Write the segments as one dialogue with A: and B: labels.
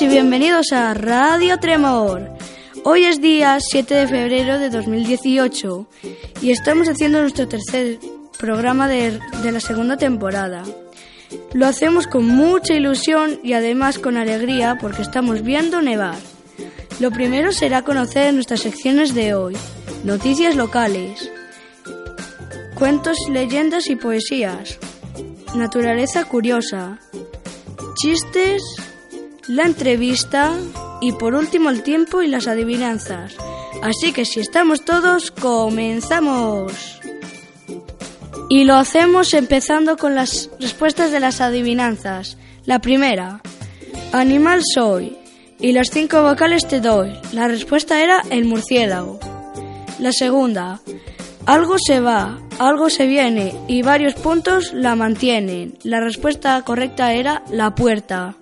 A: y bienvenidos a Radio Tremor. Hoy es día 7 de febrero de 2018 y estamos haciendo nuestro tercer programa de, de la segunda temporada. Lo hacemos con mucha ilusión y además con alegría porque estamos viendo nevar. Lo primero será conocer nuestras secciones de hoy, noticias locales, cuentos, leyendas y poesías, naturaleza curiosa, chistes, la entrevista y por último el tiempo y las adivinanzas. Así que si estamos todos, comenzamos. Y lo hacemos empezando con las respuestas de las adivinanzas. La primera, animal soy. Y las cinco vocales te doy. La respuesta era el murciélago. La segunda, algo se va, algo se viene y varios puntos la mantienen. La respuesta correcta era la puerta.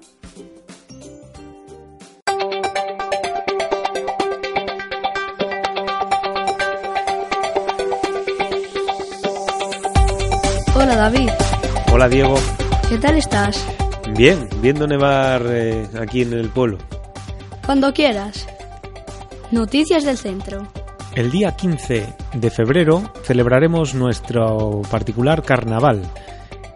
A: Hola David,
B: Hola Diego.
A: ¿qué tal estás?
B: Bien, viendo nevar eh, aquí en el pueblo.
A: Cuando quieras. Noticias del centro.
B: El día 15 de febrero celebraremos nuestro particular carnaval.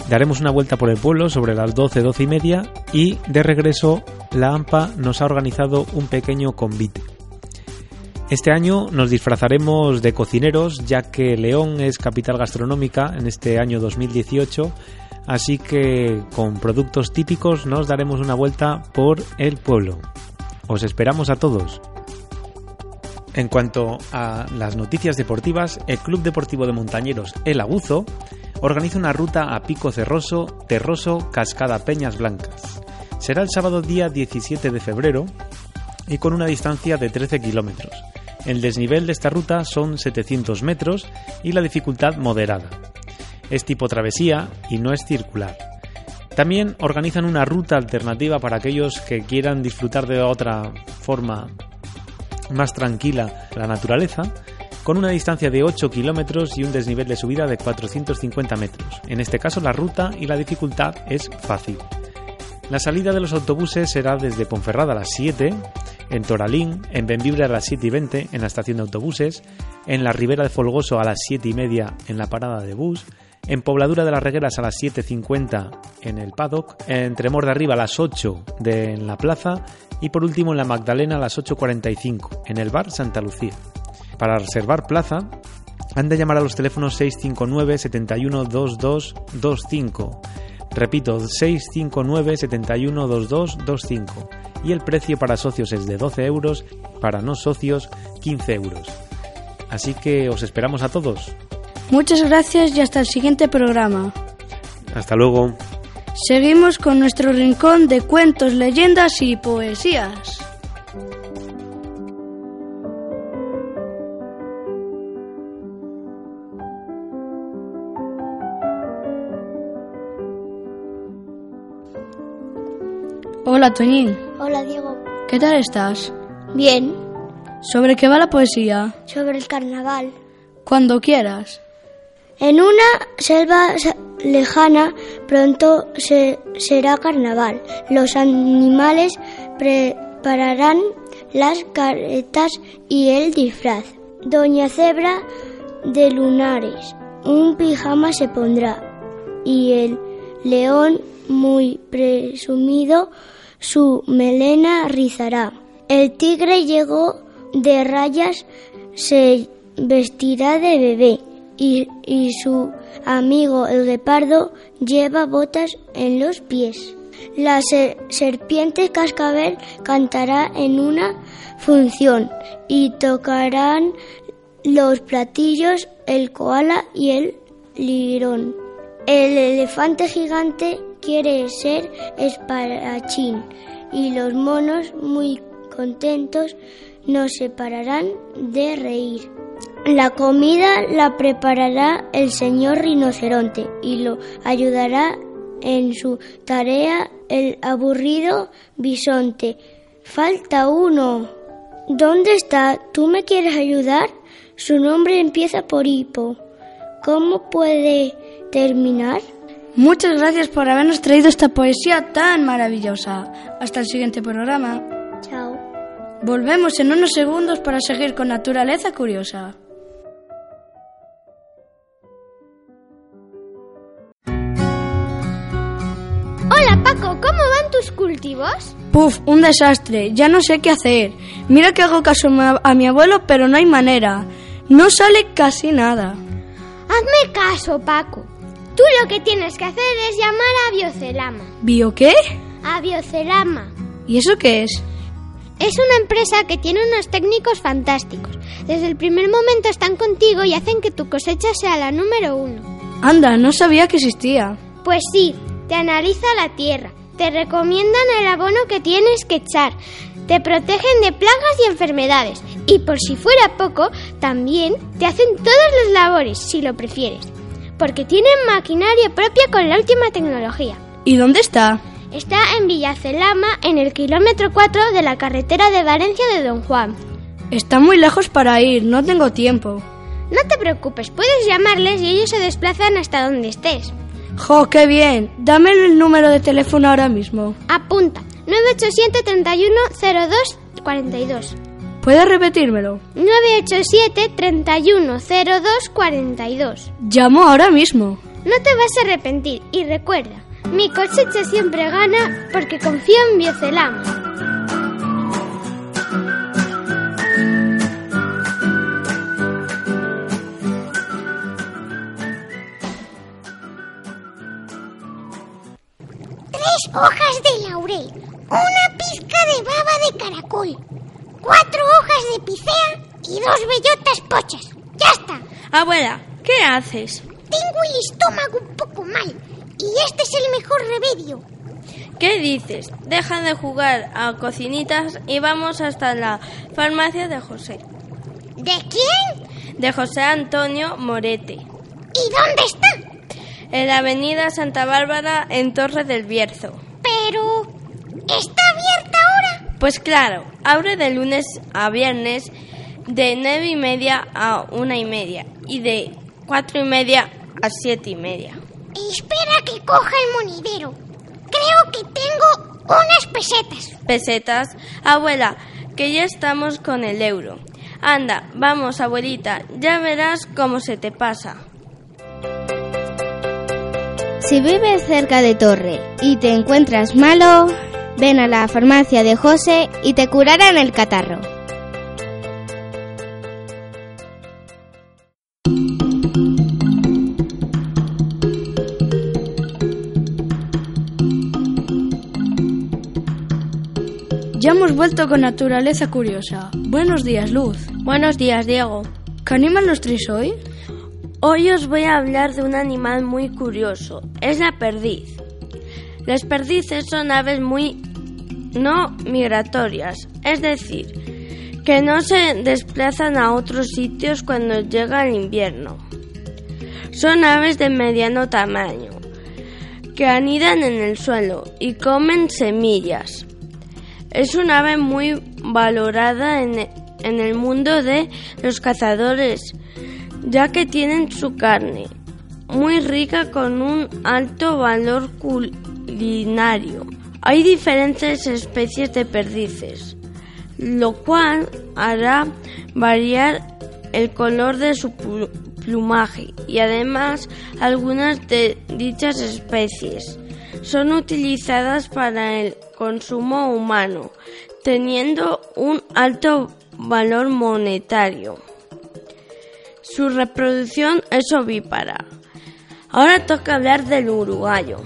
B: Daremos una vuelta por el pueblo sobre las 12, 12 y media y de regreso la AMPA nos ha organizado un pequeño convite. Este año nos disfrazaremos de cocineros ya que León es capital gastronómica en este año 2018, así que con productos típicos nos daremos una vuelta por el pueblo. Os esperamos a todos. En cuanto a las noticias deportivas, el Club Deportivo de Montañeros El Aguzo organiza una ruta a Pico Cerroso, Terroso, Cascada Peñas Blancas. Será el sábado día 17 de febrero y con una distancia de 13 kilómetros. El desnivel de esta ruta son 700 metros y la dificultad moderada. Es tipo travesía y no es circular. También organizan una ruta alternativa para aquellos que quieran disfrutar de otra forma más tranquila la naturaleza, con una distancia de 8 kilómetros y un desnivel de subida de 450 metros. En este caso la ruta y la dificultad es fácil. La salida de los autobuses será desde Ponferrada a las 7, en Toralín, en Benvibre a las 7 y 20 en la estación de autobuses, en la Ribera de Folgoso a las 7 y media en la parada de bus, en Pobladura de las Regueras a las 7.50 en el paddock, en Tremor de Arriba a las 8 de, en la plaza y por último en la Magdalena a las 8.45 en el bar Santa Lucía. Para reservar plaza han de llamar a los teléfonos 659 71 22 25 Repito, 659 71 22 25 y el precio para socios es de 12 euros, para no socios 15 euros. Así que os esperamos a todos.
A: Muchas gracias y hasta el siguiente programa.
B: Hasta luego.
A: Seguimos con nuestro rincón de cuentos, leyendas y poesías. Hola Toñín,
C: Hola Diego.
A: ¿qué tal estás?
C: Bien,
A: ¿Sobre qué va la poesía?
C: sobre el carnaval.
A: Cuando quieras.
C: En una selva lejana pronto se, será carnaval. Los animales prepararán las caretas y el disfraz. Doña Cebra de lunares un pijama se pondrá y el león muy presumido su melena rizará. El tigre llegó de rayas, se vestirá de bebé y, y su amigo el guepardo lleva botas en los pies. La se- serpiente cascabel cantará en una función y tocarán los platillos el koala y el lirón. El elefante gigante quiere ser espadachín y los monos muy contentos no se pararán de reír. La comida la preparará el señor rinoceronte y lo ayudará en su tarea el aburrido bisonte. Falta uno. ¿Dónde está? ¿Tú me quieres ayudar? Su nombre empieza por hipo. ¿Cómo puede terminar?
A: Muchas gracias por habernos traído esta poesía tan maravillosa. Hasta el siguiente programa.
C: Chao.
A: Volvemos en unos segundos para seguir con Naturaleza Curiosa.
D: Hola Paco, ¿cómo van tus cultivos?
A: Puf, un desastre. Ya no sé qué hacer. Mira que hago caso a mi- abuelo, pero no hay manera. No sale casi nada.
D: Hazme caso, Paco. Tú lo que tienes que hacer es llamar a Biocelama.
A: ¿Bio qué?
D: A Biocelama.
A: ¿Y eso qué es?
D: Es una empresa que tiene unos técnicos fantásticos. Desde el primer momento están contigo y hacen que tu cosecha sea la número uno.
A: Anda, no sabía que existía.
D: Pues sí, te analiza la tierra, te recomiendan el abono que tienes que echar, te protegen de plagas y enfermedades y por si fuera poco, también te hacen todas las labores si lo prefieres, porque tienen maquinaria propia con la última tecnología.
A: ¿Y dónde está?
D: Está en Villacelama, en el kilómetro 4 de la carretera de Valencia de Don Juan.
A: Está muy lejos para ir, no tengo tiempo.
D: No te preocupes, puedes llamarles y ellos se desplazan hasta donde estés.
A: ¡Jo, qué bien! Dame el número de teléfono ahora mismo.
D: Apunta 987 31 02 42.
A: ¿Puedes repetírmelo?
D: 987 31 02 42.
A: Llamo ahora mismo.
D: No te vas a arrepentir y recuerda, mi cosecha siempre gana porque confío en Biocelama.
E: Tres hojas de laurel, una pizca de baba de caracol, cuatro hojas de picea y dos bellotas pochas. ¡Ya está!
F: Abuela, ¿qué haces?
E: Tengo el estómago un poco mal y este es el mejor remedio.
F: ¿Qué dices? Deja de jugar a cocinitas y vamos hasta la farmacia de José.
E: ¿De quién?
F: De José Antonio Morete.
E: ¿Y dónde está?
F: En la avenida Santa Bárbara en Torre del Bierzo.
E: Pero... ¿Está?
F: Pues claro, abre de lunes a viernes de nueve y media a una y media y de cuatro y media a siete y media.
E: Espera que coja el monedero. Creo que tengo unas pesetas.
F: Pesetas, abuela, que ya estamos con el euro. Anda, vamos, abuelita, ya verás cómo se te pasa.
G: Si vives cerca de Torre y te encuentras malo, ven a la farmacia de José y te curarán el catarro.
A: Ya hemos vuelto con Naturaleza Curiosa. Buenos días, Luz.
F: Buenos días, Diego.
A: ¿Qué animal nos traes hoy?
F: Hoy os voy a hablar de un animal muy curioso. Es la perdiz. Las perdices son aves muy no migratorias, es decir, que no se desplazan a otros sitios cuando llega el invierno. Son aves de mediano tamaño, que anidan en el suelo y comen semillas. Es un ave muy valorada en, el mundo de los cazadores, ya que tienen su carne muy rica con un alto valor culinario. Hay diferentes especies de perdices, lo cual hará variar el color de su plu- plumaje y además algunas de dichas especies son utilizadas para el consumo humano, teniendo un alto valor monetario. Su reproducción es ovípara. Ahora toca hablar del uruguayo.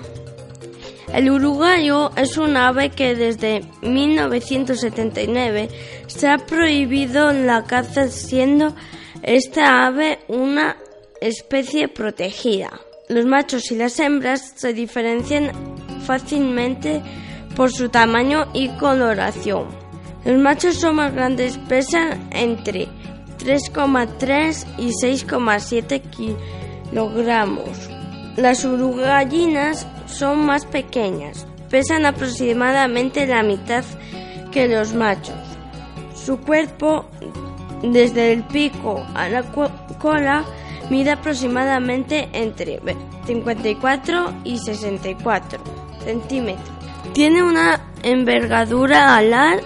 F: El uruguayo es un ave que desde 1979 se ha prohibido la caza siendo esta ave una especie protegida. Los machos y las hembras se diferencian fácilmente por su tamaño y coloración. Los machos son más grandes, pesan entre 3,3 y 6,7 kilogramos. Las urugallinas son más pequeñas, pesan aproximadamente la mitad que los machos. Su cuerpo, desde el pico a la cola, mide aproximadamente entre 54 y 64 centímetros. Tiene una envergadura alar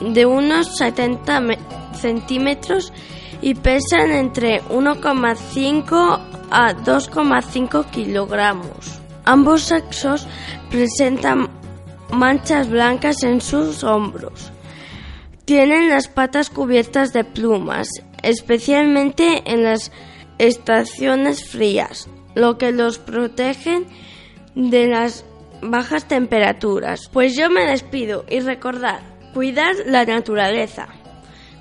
F: de unos 70 centímetros y pesan entre 1,5 a 2,5 kilogramos. Ambos sexos presentan manchas blancas en sus hombros. Tienen las patas cubiertas de plumas, especialmente en las estaciones frías, lo que los protege de las bajas temperaturas. Pues yo me despido y recordad, cuidar la naturaleza.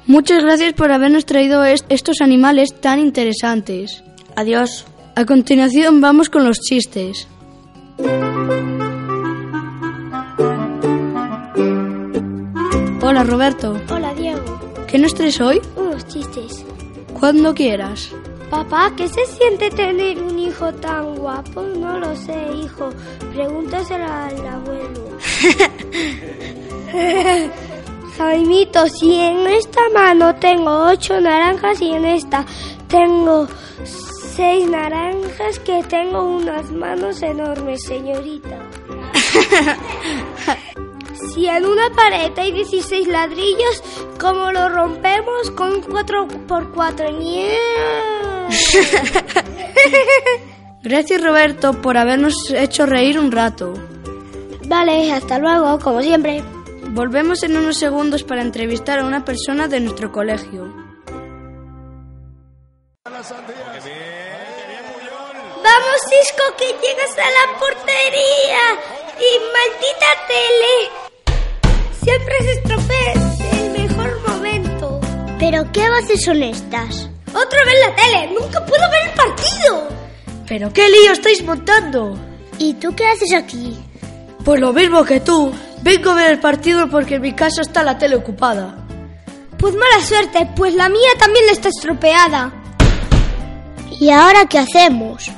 A: Muchas gracias por habernos traído estos animales tan interesantes.
F: Adiós.
A: A continuación vamos con los chistes. Hola Roberto.
C: Hola Diego.
A: ¿Qué nos traes hoy?
C: Unos chistes.
A: Cuando quieras.
C: Papá, ¿qué se siente tener un hijo tan guapo? No lo sé, hijo. Pregúntaselo al abuelo. Jaimito, si en esta mano tengo ocho naranjas y en esta tengo seis naranjas, que tengo unas manos enormes, señorita. si en una pared hay 16 ladrillos, ¿cómo lo rompemos con 4 por 4
A: Gracias Roberto por habernos hecho reír un rato.
C: Vale, hasta luego, como siempre.
A: Volvemos en unos segundos para entrevistar a una persona de nuestro colegio.
C: Vamos, Cisco, que llegas a la portería. Y maldita tele. Siempre se estropea el mejor momento.
H: ¿Pero qué voces son estas?
C: Otra vez la tele. Nunca puedo ver el partido.
A: ¿Pero qué lío estáis montando?
H: ¿Y tú qué haces aquí?
A: Pues lo mismo que tú. Vengo a ver el partido porque en mi casa está la tele ocupada.
C: Pues mala suerte, pues la mía también está estropeada.
H: ¿Y ahora qué hacemos?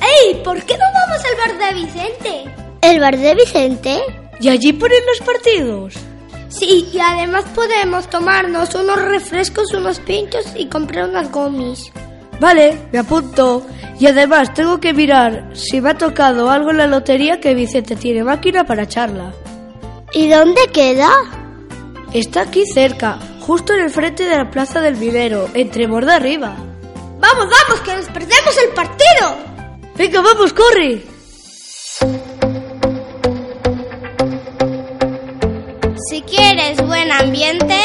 C: ¡Ey! ¿Por qué no vamos al bar de Vicente?
H: ¿El bar de Vicente?
A: ¿Y allí ponen los partidos?
C: Sí, y además podemos tomarnos unos refrescos, unos pinchos y comprar unas gomis.
A: Vale, me apunto. Y además tengo que mirar si me ha tocado algo en la lotería que Vicente tiene máquina para charla.
H: ¿Y dónde queda?
A: Está aquí cerca, justo en el frente de la plaza del vivero, entre Borda arriba.
C: ¡Vamos, vamos, que nos perdemos el partido!
A: ¡Venga, vamos, corre!
G: Si quieres buen ambiente,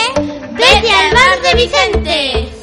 C: vete al bar de Vicente.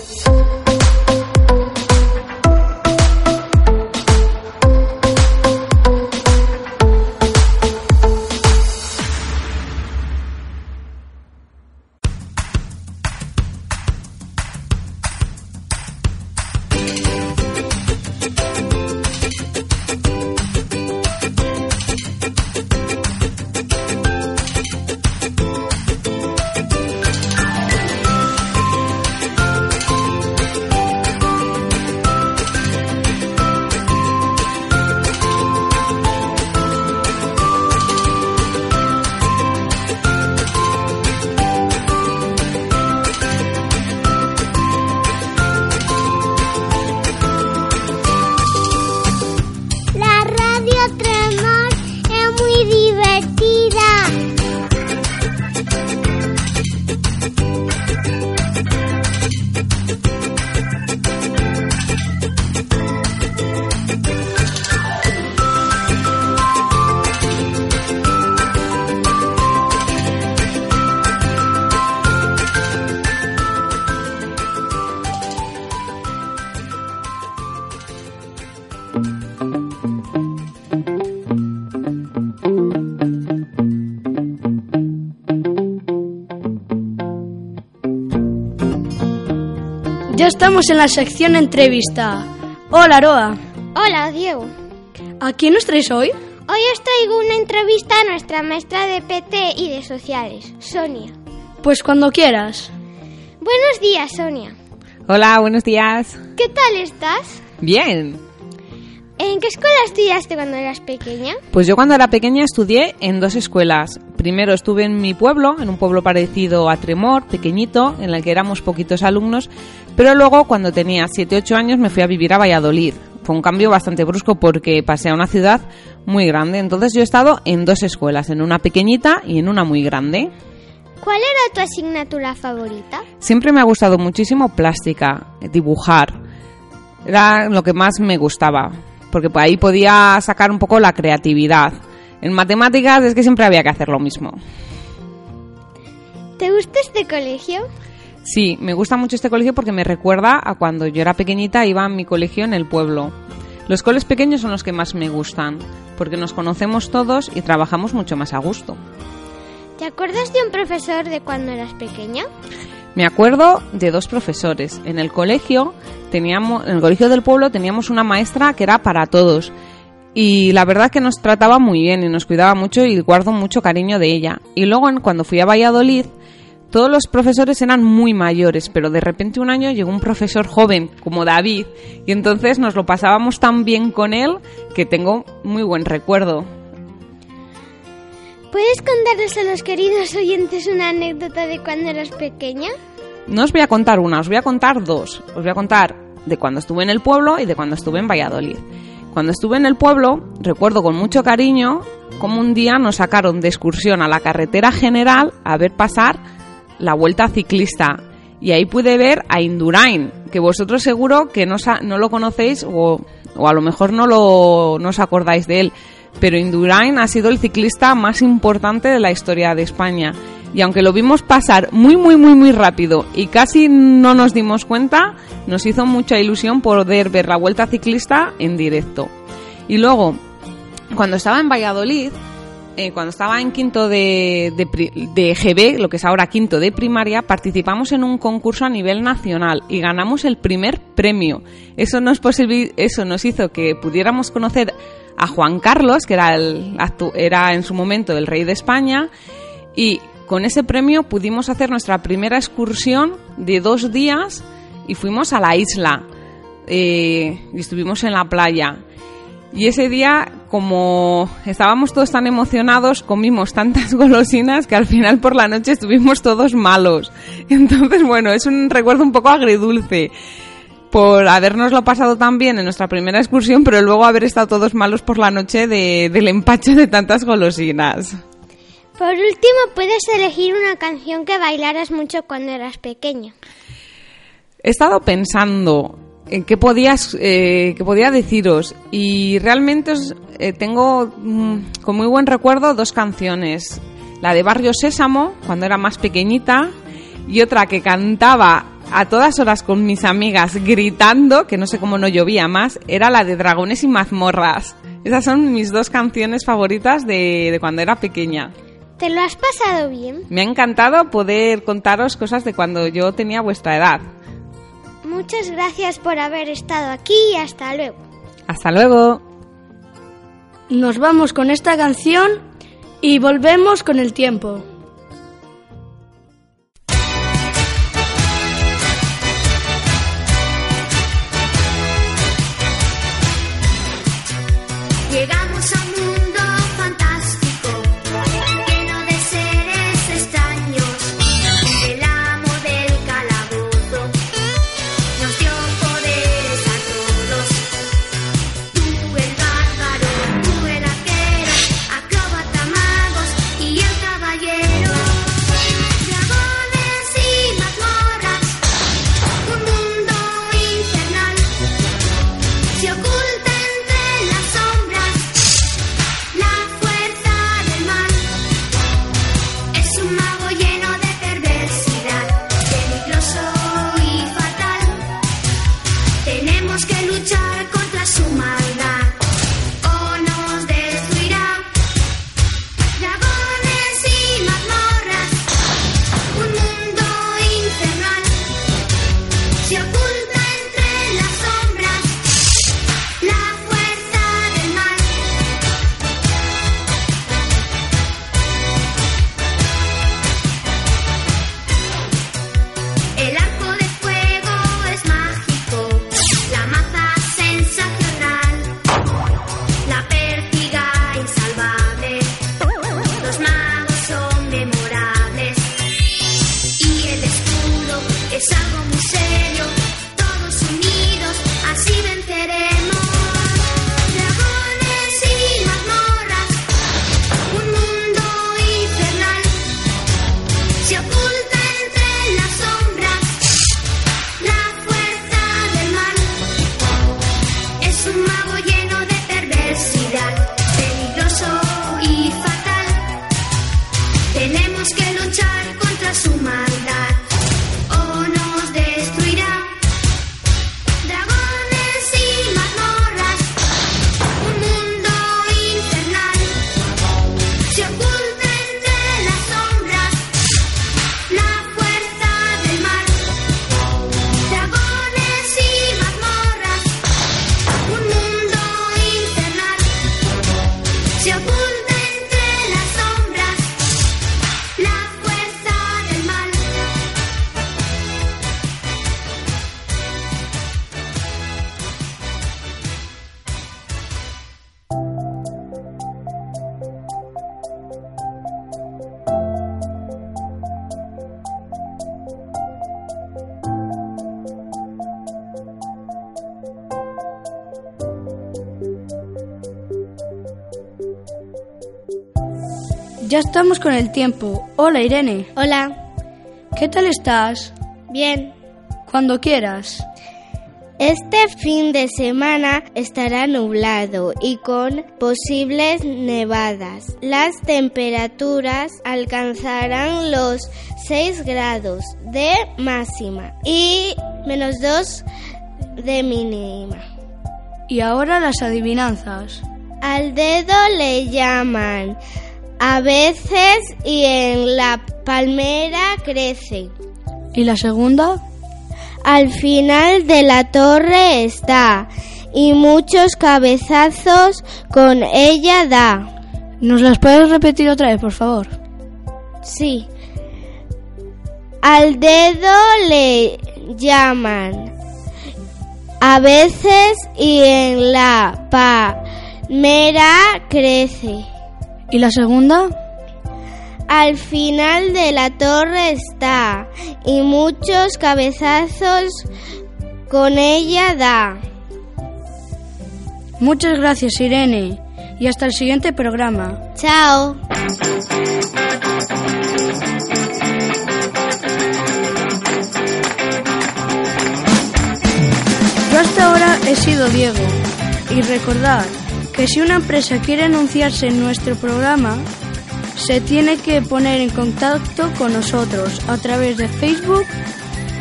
A: Ya estamos en la sección entrevista. Hola, Aroa.
D: Hola, Diego.
A: ¿A quién nos traes hoy?
D: Hoy os traigo una entrevista a nuestra maestra de PT y de sociales, Sonia.
A: Pues cuando quieras.
D: Buenos días, Sonia.
I: Hola, buenos días.
D: ¿Qué tal estás?
I: Bien.
D: ¿En qué escuela estudiaste cuando eras pequeña?
I: Pues yo cuando era pequeña estudié en dos escuelas. Primero estuve en mi pueblo, en un pueblo parecido a Tremor, pequeñito, en el que éramos poquitos alumnos, pero luego cuando tenía 7-8 años me fui a vivir a Valladolid. Fue un cambio bastante brusco porque pasé a una ciudad muy grande. Entonces yo he estado en dos escuelas, en una pequeñita y en una muy grande.
D: ¿Cuál era tu asignatura favorita?
I: Siempre me ha gustado muchísimo plástica, dibujar. Era lo que más me gustaba, porque ahí podía sacar un poco la creatividad. En matemáticas es que siempre había que hacer lo mismo.
D: ¿Te gusta este colegio?
I: Sí, me gusta mucho este colegio porque me recuerda a cuando yo era pequeñita iba a mi colegio en el pueblo. Los coles pequeños son los que más me gustan, porque nos conocemos todos y trabajamos mucho más a gusto.
D: ¿Te acuerdas de un profesor de cuando eras pequeña?
I: Me acuerdo de dos profesores. En el colegio teníamos, en el colegio del pueblo teníamos una maestra que era para todos. Y la verdad que nos trataba muy bien y nos cuidaba mucho y guardo mucho cariño de ella. Y luego cuando fui a Valladolid, todos los profesores eran muy mayores, pero de repente un año llegó un profesor joven como David y entonces nos lo pasábamos tan bien con él que tengo muy buen recuerdo.
D: ¿Puedes contarles a los queridos oyentes una anécdota de cuando eras pequeña?
I: No os voy a contar una, os voy a contar dos. Os voy a contar de cuando estuve en el pueblo y de cuando estuve en Valladolid. Cuando estuve en el pueblo, recuerdo con mucho cariño cómo un día nos sacaron de excursión a la carretera general a ver pasar la vuelta ciclista. Y ahí pude ver a Indurain, que vosotros seguro que no, no lo conocéis o, o, a lo mejor no, lo, no os acordáis de él. Pero Indurain ha sido el ciclista más importante de la historia de España. Y aunque lo vimos pasar muy, muy, muy, muy rápido y casi no nos dimos cuenta, nos hizo mucha ilusión poder ver la vuelta ciclista en directo. Y luego, cuando estaba en Valladolid, eh, cuando estaba en quinto de, de, de, GB, lo que es ahora quinto de primaria, participamos en un concurso a nivel nacional y ganamos el primer premio. Eso nos, eso nos hizo que pudiéramos conocer a Juan Carlos, que era, el, era en su momento el rey de España, y con ese premio pudimos hacer nuestra primera excursión de dos días y fuimos a la isla eh, y estuvimos en la playa. Y ese día, como estábamos todos tan emocionados, comimos tantas golosinas que al final por la noche estuvimos todos malos. Entonces, bueno, es un recuerdo un poco agridulce por habernoslo pasado tan bien en nuestra primera excursión, pero luego haber estado todos malos por la noche de, del empacho de tantas golosinas.
D: Por último, puedes elegir una canción que bailaras mucho cuando eras pequeña.
I: He estado pensando en qué podías eh, qué podía deciros y realmente os, eh, tengo mm, con muy buen recuerdo dos canciones la de Barrio Sésamo cuando era más pequeñita y otra que cantaba a todas horas con mis amigas gritando que no sé cómo no llovía más era la de Dragones y mazmorras esas son mis dos canciones favoritas de, de cuando era pequeña
D: ¿Te lo has pasado bien?
I: Me ha encantado poder contaros cosas de cuando yo tenía vuestra edad.
D: Muchas gracias por haber estado aquí y hasta luego.
I: Hasta luego.
A: Nos vamos con esta canción y volvemos con el tiempo. Ya estamos con el tiempo. Hola Irene,
G: Hola,
A: ¿qué tal estás?
G: bien.
A: Cuando quieras.
G: Este fin de semana estará nublado y con posibles nevadas. Las temperaturas alcanzarán los 6 grados de máxima y menos 2 de mínima.
A: Y ahora las adivinanzas.
G: Al dedo le llaman a veces y en la palmera crece.
A: ¿Y la segunda?
G: Al final de la torre está y muchos cabezazos con ella da.
A: ¿Nos las puedes repetir otra vez, por favor?
G: Sí. Al dedo le llaman a veces y en la palmera crece.
A: ¿Y la segunda?
G: Al final de la torre está y muchos cabezazos con ella da.
A: Muchas gracias, Irene. Y hasta el siguiente programa.
G: Chao.
A: Yo hasta ahora he sido Diego. Y recordad que si una empresa quiere anunciarse en nuestro programa, se tiene que poner en contacto con nosotros a través de Facebook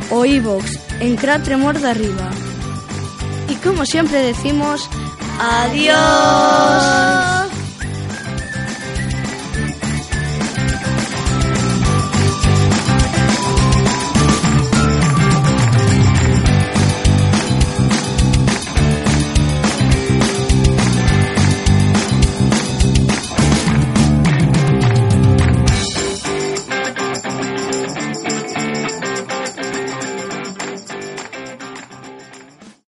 A: o iVoox en Cra Tremor de Arriba. Y como siempre decimos, adiós.